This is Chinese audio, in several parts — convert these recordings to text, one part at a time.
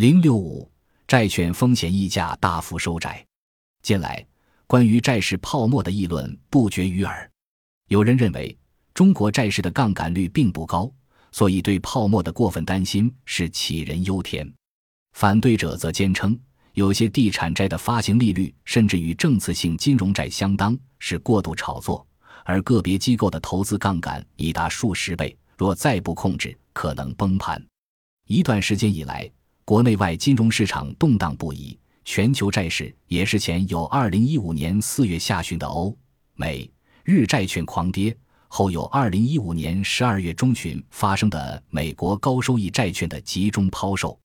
零六五，债券风险溢价大幅收窄。近来，关于债市泡沫的议论不绝于耳。有人认为，中国债市的杠杆率并不高，所以对泡沫的过分担心是杞人忧天。反对者则坚称，有些地产债的发行利率甚至与政策性金融债相当，是过度炒作；而个别机构的投资杠杆已达数十倍，若再不控制，可能崩盘。一段时间以来，国内外金融市场动荡不已。全球债市也是前有2015年4月下旬的欧美日债券狂跌，后有2015年12月中旬发生的美国高收益债券的集中抛售。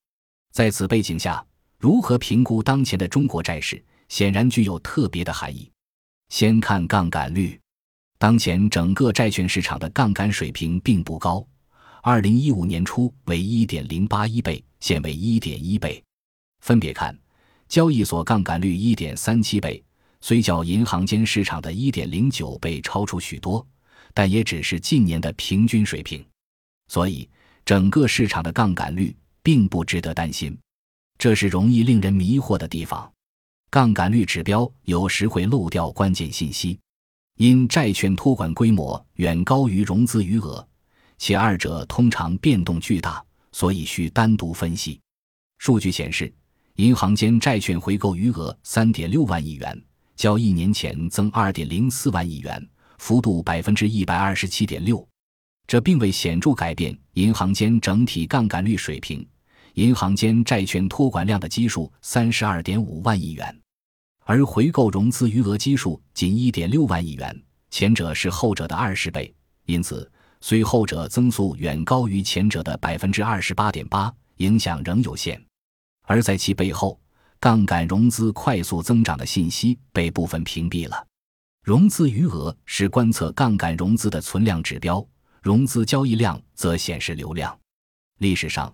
在此背景下，如何评估当前的中国债市，显然具有特别的含义。先看杠杆率，当前整个债券市场的杠杆水平并不高，2015年初为1.081倍，现为1.1倍。分别看。交易所杠杆率一点三七倍，虽较银行间市场的一点零九倍超出许多，但也只是近年的平均水平，所以整个市场的杠杆率并不值得担心，这是容易令人迷惑的地方。杠杆率指标有时会漏掉关键信息，因债券托管规模远高于融资余额，且二者通常变动巨大，所以需单独分析。数据显示。银行间债券回购余额三点六万亿元，较一年前增二点零四万亿元，幅度百分之一百二十七点六。这并未显著改变银行间整体杠杆率水平。银行间债券托管量的基数三十二点五万亿元，而回购融资余额基数仅一点六万亿元，前者是后者的二十倍。因此，虽后者增速远高于前者的百分之二十八点八，影响仍有限。而在其背后，杠杆融资快速增长的信息被部分屏蔽了。融资余额是观测杠杆融资的存量指标，融资交易量则显示流量。历史上，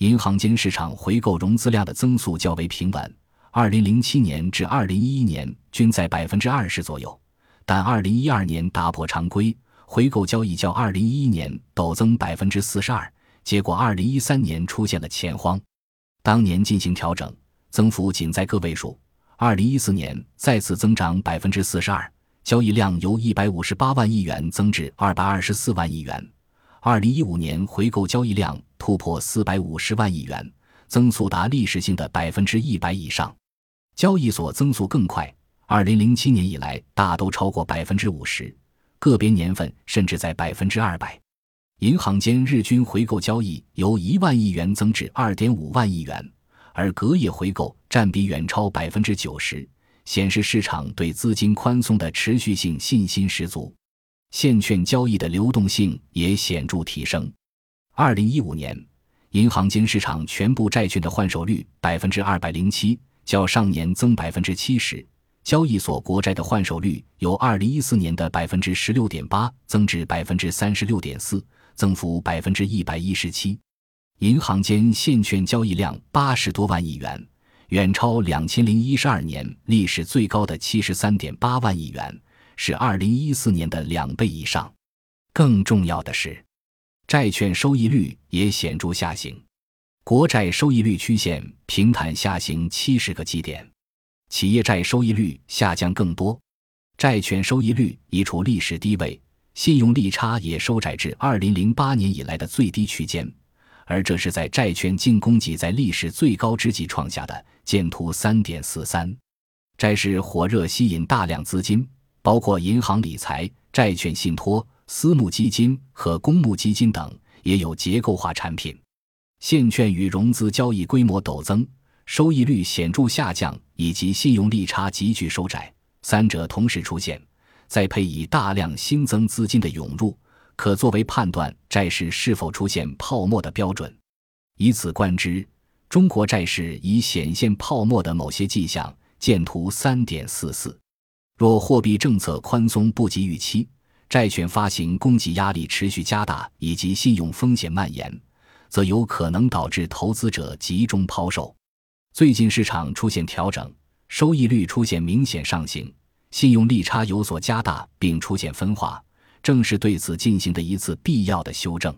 银行间市场回购融资量的增速较为平稳，2007年至2011年均在百分之二十左右，但2012年打破常规，回购交易较2011年陡增百分之四十二，结果2013年出现了钱荒。当年进行调整，增幅仅在个位数。二零一四年再次增长百分之四十二，交易量由一百五十八万亿元增至二百二十四万亿元。二零一五年回购交易量突破四百五十万亿元，增速达历史性的百分之一百以上。交易所增速更快，二零零七年以来大都超过百分之五十，个别年份甚至在百分之二百。银行间日均回购交易由一万亿元增至二点五万亿元，而隔夜回购占比远超百分之九十，显示市场对资金宽松的持续性信心十足。现券交易的流动性也显著提升。二零一五年，银行间市场全部债券的换手率百分之二百零七，较上年增百分之七十。交易所国债的换手率由二零一四年的百分之十六点八增至百分之三十六点四。增幅百分之一百一十七，银行间现券交易量八十多万亿元，远超两千零一十二年历史最高的七十三点八万亿元，是二零一四年的两倍以上。更重要的是，债券收益率也显著下行，国债收益率曲线平坦下行七十个基点，企业债收益率下降更多，债券收益率已处历史低位。信用利差也收窄至二零零八年以来的最低区间，而这是在债券净供给在历史最高之际创下的。见图三点四三，债市火热，吸引大量资金，包括银行理财、债券信托、私募基金和公募基金等，也有结构化产品。现券与融资交易规模陡增，收益率显著下降，以及信用利差急剧收窄，三者同时出现。再配以大量新增资金的涌入，可作为判断债市是否出现泡沫的标准。以此观之，中国债市已显现泡沫的某些迹象。见图三点四四。若货币政策宽松不及预期，债券发行供给压力持续加大，以及信用风险蔓延，则有可能导致投资者集中抛售。最近市场出现调整，收益率出现明显上行。信用利差有所加大，并出现分化，正是对此进行的一次必要的修正。